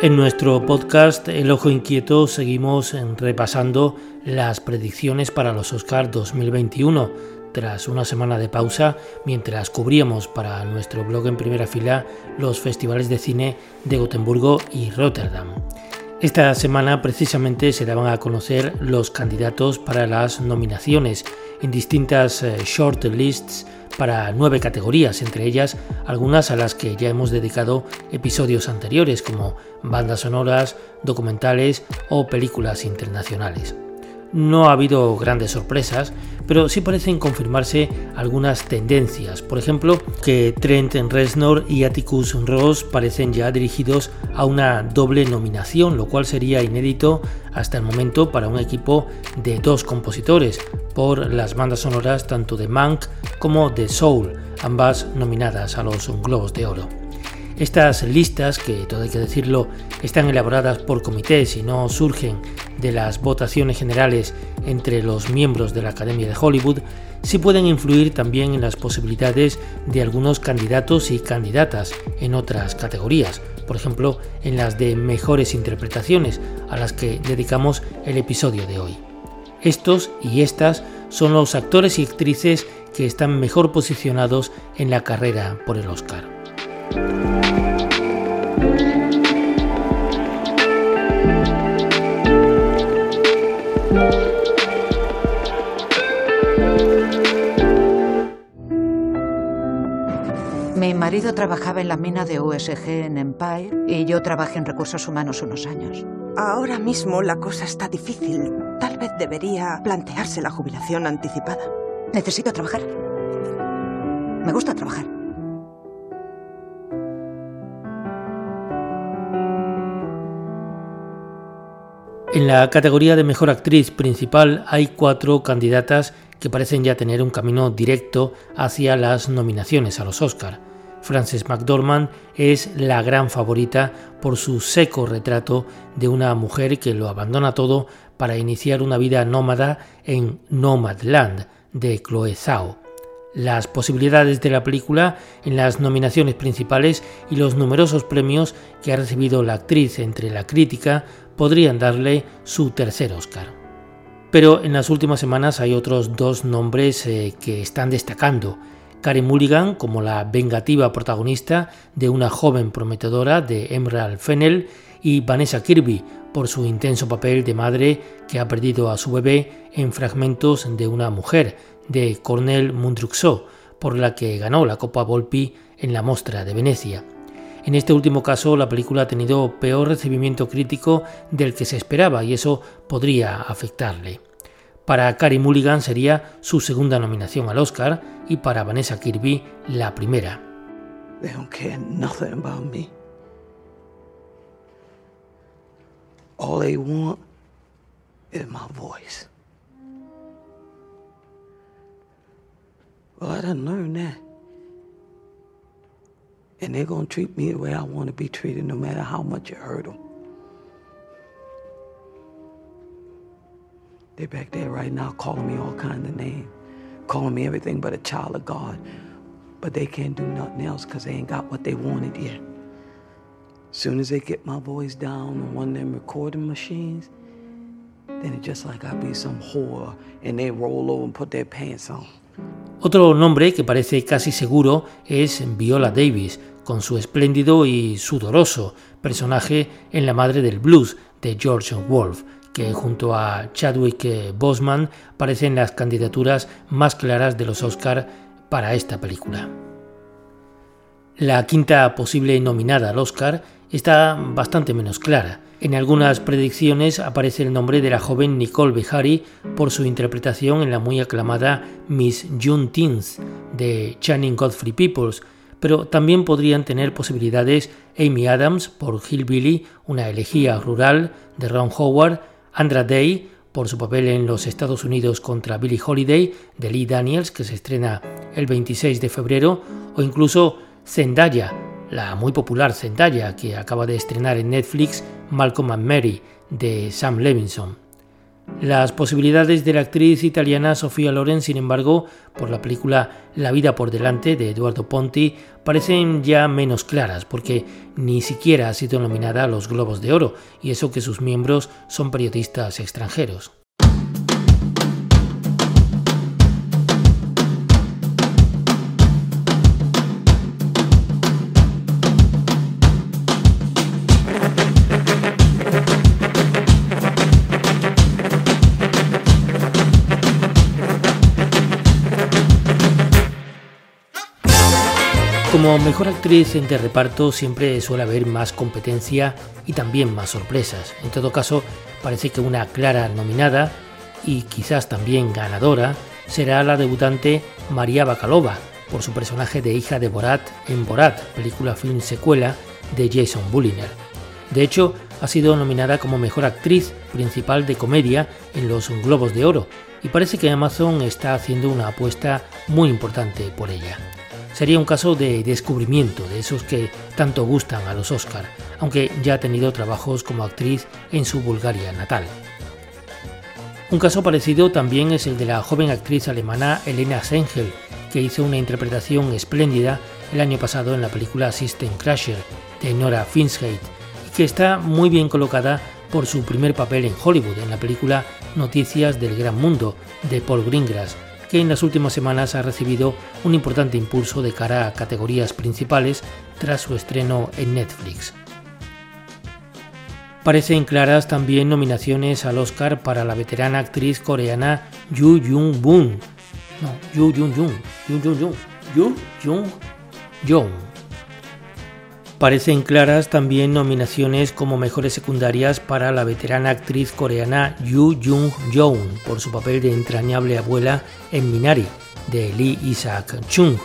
En nuestro podcast El Ojo Inquieto seguimos repasando las predicciones para los Oscars 2021 tras una semana de pausa mientras cubríamos para nuestro blog en primera fila los festivales de cine de Gotemburgo y Rotterdam. Esta semana precisamente se daban a conocer los candidatos para las nominaciones en distintas eh, short lists para nueve categorías, entre ellas algunas a las que ya hemos dedicado episodios anteriores como bandas sonoras, documentales o películas internacionales. No ha habido grandes sorpresas, pero sí parecen confirmarse algunas tendencias. Por ejemplo, que Trent Reznor y Atticus Ross parecen ya dirigidos a una doble nominación, lo cual sería inédito hasta el momento para un equipo de dos compositores por las bandas sonoras tanto de Mank como de Soul, ambas nominadas a los Globos de Oro. Estas listas, que todo hay que decirlo, están elaboradas por comités y no surgen de las votaciones generales entre los miembros de la Academia de Hollywood, sí pueden influir también en las posibilidades de algunos candidatos y candidatas en otras categorías, por ejemplo en las de mejores interpretaciones, a las que dedicamos el episodio de hoy. Estos y estas son los actores y actrices que están mejor posicionados en la carrera por el Oscar. Mi marido trabajaba en la mina de USG en Empire y yo trabajé en recursos humanos unos años. Ahora mismo la cosa está difícil. Tal vez debería plantearse la jubilación anticipada. Necesito trabajar. Me gusta trabajar. En la categoría de mejor actriz principal hay cuatro candidatas que parecen ya tener un camino directo hacia las nominaciones a los Oscar. Frances McDormand es la gran favorita por su seco retrato de una mujer que lo abandona todo para iniciar una vida nómada en Nomadland de Chloe Zhao. Las posibilidades de la película en las nominaciones principales y los numerosos premios que ha recibido la actriz entre la crítica podrían darle su tercer Oscar. Pero en las últimas semanas hay otros dos nombres eh, que están destacando. Karen Mulligan como la vengativa protagonista de una joven prometedora de Emerald Fennel y Vanessa Kirby por su intenso papel de madre que ha perdido a su bebé en fragmentos de una mujer de Cornel Mundruxó, por la que ganó la Copa Volpi en la Mostra de Venecia. En este último caso, la película ha tenido peor recibimiento crítico del que se esperaba y eso podría afectarle. Para Carey Mulligan sería su segunda nominación al Oscar y para Vanessa Kirby la primera. They my voice. And they're going to treat me the way I want to be treated, no matter how much it hurt them. They're back there right now calling me all kinds of names, calling me everything but a child of God. But they can't do nothing else because they ain't got what they wanted yet. Soon as they get my voice down on one of them recording machines, then it's just like I be some whore and they roll over and put their pants on. Otro nombre que parece casi seguro es Viola Davis, con su espléndido y sudoroso personaje en La Madre del Blues de George Wolfe, que junto a Chadwick Boseman parecen las candidaturas más claras de los Oscar para esta película. La quinta posible nominada al Oscar está bastante menos clara. En algunas predicciones aparece el nombre de la joven Nicole Behari por su interpretación en la muy aclamada Miss June Teens de Channing Godfrey Peoples, pero también podrían tener posibilidades Amy Adams por Hillbilly, una elegía rural de Ron Howard, Andra Day por su papel en los Estados Unidos contra Billie Holiday de Lee Daniels, que se estrena el 26 de febrero, o incluso Zendaya la muy popular Zendaya, que acaba de estrenar en Netflix Malcolm and Mary de Sam Levinson. Las posibilidades de la actriz italiana Sofía Loren, sin embargo, por la película La vida por delante de Eduardo Ponti, parecen ya menos claras porque ni siquiera ha sido nominada a los Globos de Oro, y eso que sus miembros son periodistas extranjeros. Como mejor actriz de reparto siempre suele haber más competencia y también más sorpresas. En todo caso, parece que una clara nominada y quizás también ganadora será la debutante María Bakalova por su personaje de hija de Borat en Borat, película film secuela de Jason Bulliner. De hecho, ha sido nominada como mejor actriz principal de comedia en los Globos de Oro y parece que Amazon está haciendo una apuesta muy importante por ella sería un caso de descubrimiento de esos que tanto gustan a los Oscar, aunque ya ha tenido trabajos como actriz en su Bulgaria natal. Un caso parecido también es el de la joven actriz alemana Elena Sengel, que hizo una interpretación espléndida el año pasado en la película System Crasher de Nora Finsgate y que está muy bien colocada por su primer papel en Hollywood en la película Noticias del Gran Mundo de Paul Greengrass, que en las últimas semanas ha recibido un importante impulso de cara a categorías principales tras su estreno en Netflix. Parecen claras también nominaciones al Oscar para la veterana actriz coreana Yu Jung Boon. No, Yu Jung Jung. Yu Jung Jung. Parecen claras también nominaciones como mejores secundarias para la veterana actriz coreana Yoo Jung-yoon por su papel de entrañable abuela en Minari, de Lee Isaac Chung,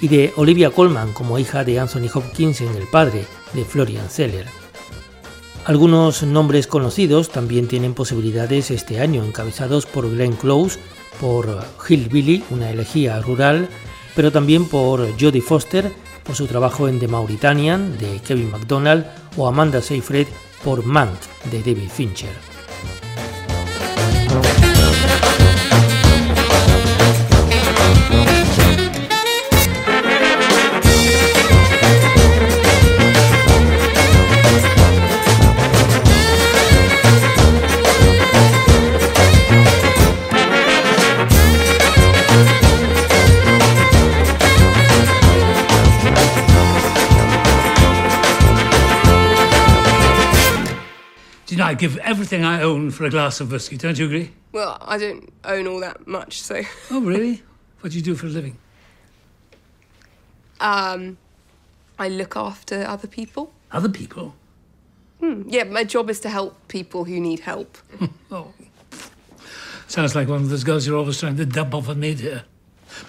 y de Olivia Colman como hija de Anthony Hopkins en El Padre, de Florian Zeller. Algunos nombres conocidos también tienen posibilidades este año, encabezados por Glenn Close, por Hillbilly, una elegía rural, pero también por Jodie Foster, por su trabajo en The Mauritanian de Kevin MacDonald o Amanda Seyfried por Mank de David Fincher. I'd give everything I own for a glass of whiskey. Don't you agree? Well, I don't own all that much, so. Oh, really? What do you do for a living? Um, I look after other people. Other people? Hmm. Yeah, my job is to help people who need help. oh. Sounds like one of those girls you're always trying to dump off a maid here.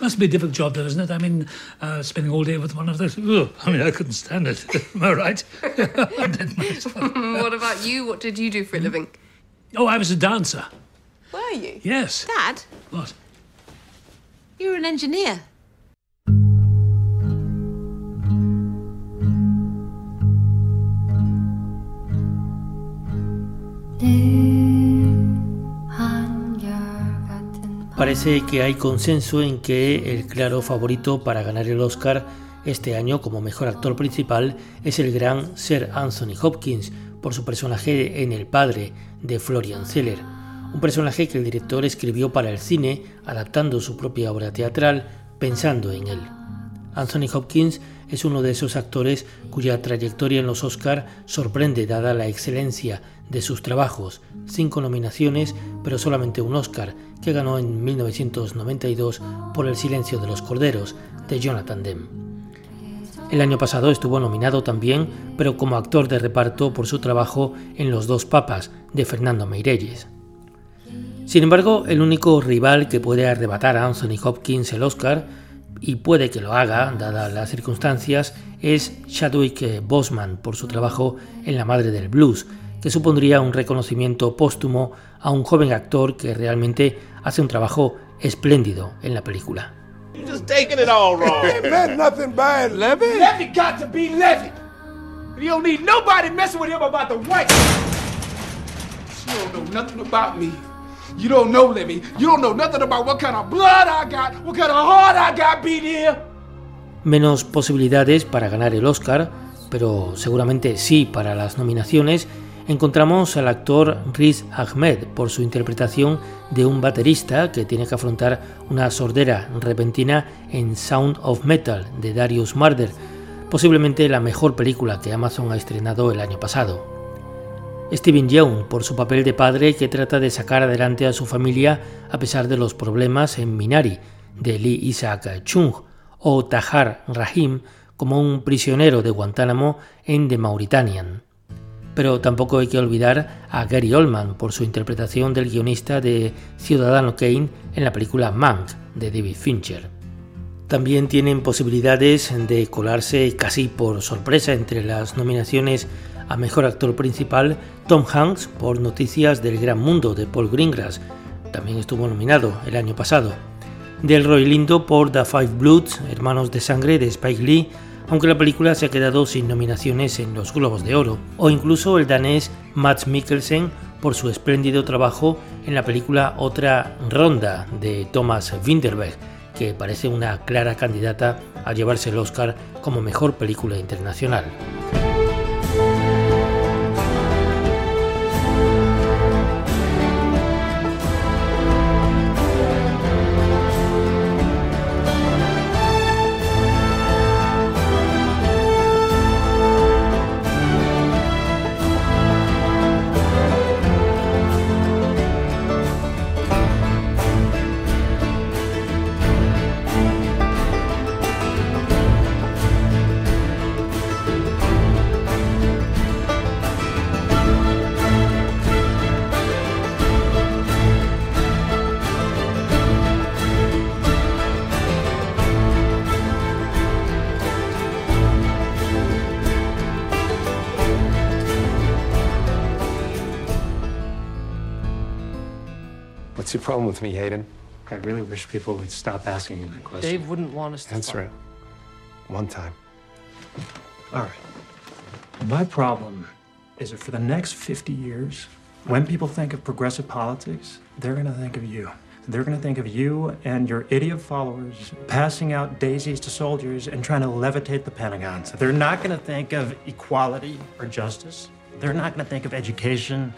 Must be a difficult job, though, isn't it? I mean, uh, spending all day with one of those. Ugh, I mean, I couldn't stand it. Am I right? what about you? What did you do for a living? Oh, I was a dancer. Were you? Yes. Dad? What? You're an engineer. Parece que hay consenso en que el claro favorito para ganar el Oscar este año como mejor actor principal es el gran Sir Anthony Hopkins por su personaje en El Padre de Florian Zeller, un personaje que el director escribió para el cine adaptando su propia obra teatral pensando en él. Anthony Hopkins es uno de esos actores cuya trayectoria en los Oscar sorprende dada la excelencia de sus trabajos, cinco nominaciones pero solamente un Oscar, que ganó en 1992 por El silencio de los corderos, de Jonathan Demme. El año pasado estuvo nominado también, pero como actor de reparto por su trabajo en Los dos papas, de Fernando Meirelles. Sin embargo, el único rival que puede arrebatar a Anthony Hopkins el Oscar, y puede que lo haga, dadas las circunstancias, es Chadwick Boseman por su trabajo en La Madre del Blues, que supondría un reconocimiento póstumo a un joven actor que realmente hace un trabajo espléndido en la película. You don't know nothing about me. You don't know, Libby. You don't know nothing about what kind of blood I got, what kind of heart I got beat here. Menos posibilidades para ganar el Oscar, pero seguramente sí para las nominaciones, encontramos al actor Riz Ahmed por su interpretación de un baterista que tiene que afrontar una sordera repentina en Sound of Metal de Darius Marder, posiblemente la mejor película que Amazon ha estrenado el año pasado. Steven Yeun por su papel de padre que trata de sacar adelante a su familia a pesar de los problemas en Minari de Lee Isaac Chung o Tahar Rahim como un prisionero de Guantánamo en The Mauritanian. Pero tampoco hay que olvidar a Gary Oldman por su interpretación del guionista de Ciudadano Kane en la película Mank de David Fincher. También tienen posibilidades de colarse casi por sorpresa entre las nominaciones a Mejor Actor Principal Tom Hanks por Noticias del Gran Mundo de Paul Greengrass, también estuvo nominado el año pasado. Delroy Lindo por The Five Bloods, Hermanos de Sangre de Spike Lee, aunque la película se ha quedado sin nominaciones en los Globos de Oro, o incluso el danés Matt Mikkelsen por su espléndido trabajo en la película Otra Ronda de Thomas Winterberg, que parece una clara candidata a llevarse el Oscar como mejor película internacional. Problem with me, Hayden? I really wish people would stop asking me that question. Dave wouldn't want us to Answer it. One time. All right. My problem is that for the next 50 years, when people think of progressive politics, they're going to think of you. They're going to think of you and your idiot followers passing out daisies to soldiers and trying to levitate the Pentagon. So they're not going to think of equality or justice. They're not going to think of education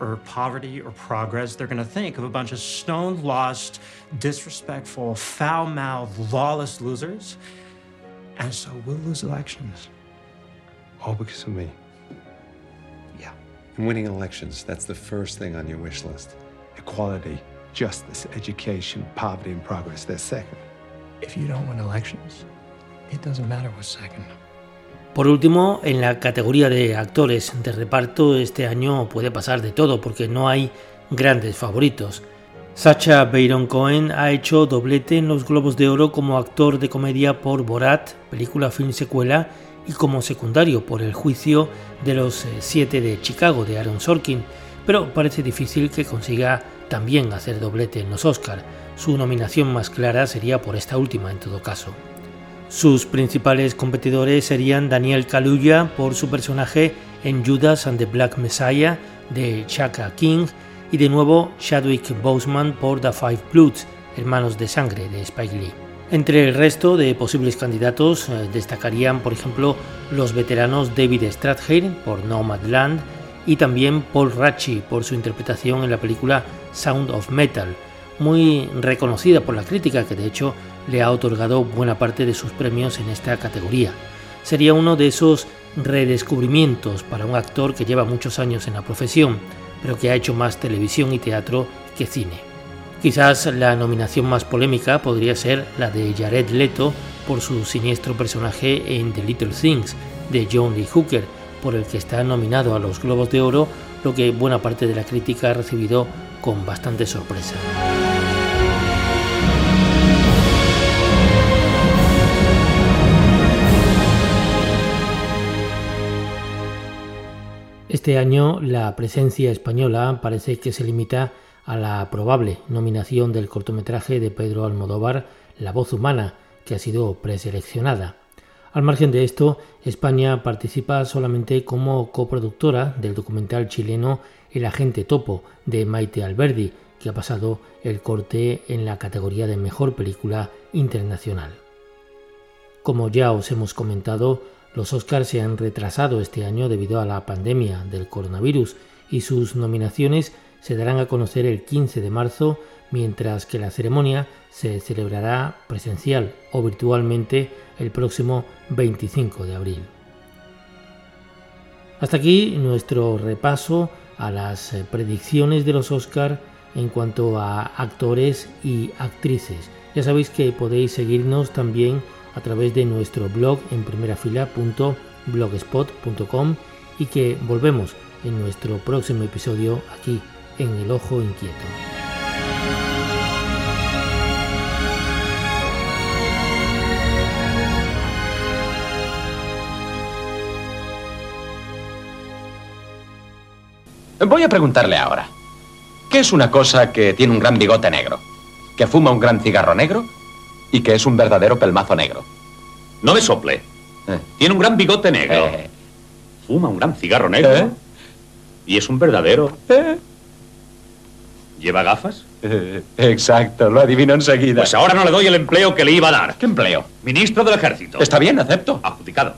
or poverty or progress. They're going to think of a bunch of stone lost, disrespectful, foul mouthed, lawless losers. And so we'll lose elections. All because of me. Yeah. And winning elections, that's the first thing on your wish list. Equality, justice, education, poverty, and progress, they're second. If you don't win elections, it doesn't matter what's second. Por último, en la categoría de actores de reparto este año puede pasar de todo porque no hay grandes favoritos. Sacha Baron Cohen ha hecho doblete en los Globos de Oro como actor de comedia por Borat, película film secuela, y como secundario por El juicio de los eh, siete de Chicago de Aaron Sorkin, pero parece difícil que consiga también hacer doblete en los Oscar. Su nominación más clara sería por esta última en todo caso. Sus principales competidores serían Daniel Kaluuya por su personaje en Judas and the Black Messiah de Chaka King y de nuevo Chadwick Boseman por The Five Bloods, Hermanos de Sangre de Spike Lee. Entre el resto de posibles candidatos eh, destacarían, por ejemplo, los veteranos David Strathairn por Nomadland y también Paul Ratchie por su interpretación en la película Sound of Metal, muy reconocida por la crítica que de hecho le ha otorgado buena parte de sus premios en esta categoría. Sería uno de esos redescubrimientos para un actor que lleva muchos años en la profesión, pero que ha hecho más televisión y teatro que cine. Quizás la nominación más polémica podría ser la de Jared Leto por su siniestro personaje en The Little Things de John Lee Hooker, por el que está nominado a los Globos de Oro, lo que buena parte de la crítica ha recibido con bastante sorpresa. Este año la presencia española parece que se limita a la probable nominación del cortometraje de Pedro Almodóvar La voz humana, que ha sido preseleccionada. Al margen de esto, España participa solamente como coproductora del documental chileno El agente topo de Maite Alberdi, que ha pasado el corte en la categoría de mejor película internacional. Como ya os hemos comentado, los Oscars se han retrasado este año debido a la pandemia del coronavirus y sus nominaciones se darán a conocer el 15 de marzo, mientras que la ceremonia se celebrará presencial o virtualmente el próximo 25 de abril. Hasta aquí nuestro repaso a las eh, predicciones de los Oscar en cuanto a actores y actrices. Ya sabéis que podéis seguirnos también a través de nuestro blog en primerafila.blogspot.com y que volvemos en nuestro próximo episodio aquí en El Ojo Inquieto. Voy a preguntarle ahora. ¿Qué es una cosa que tiene un gran bigote negro? ¿Que fuma un gran cigarro negro? ¿Y que es un verdadero pelmazo negro? No me sople. Tiene un gran bigote negro. Eh. Fuma un gran cigarro negro. Eh. Y es un verdadero. ¿Lleva gafas? Eh, exacto, lo adivino enseguida. Pues ahora no le doy el empleo que le iba a dar. ¿Qué empleo? Ministro del Ejército. Está bien, acepto. Adjudicado.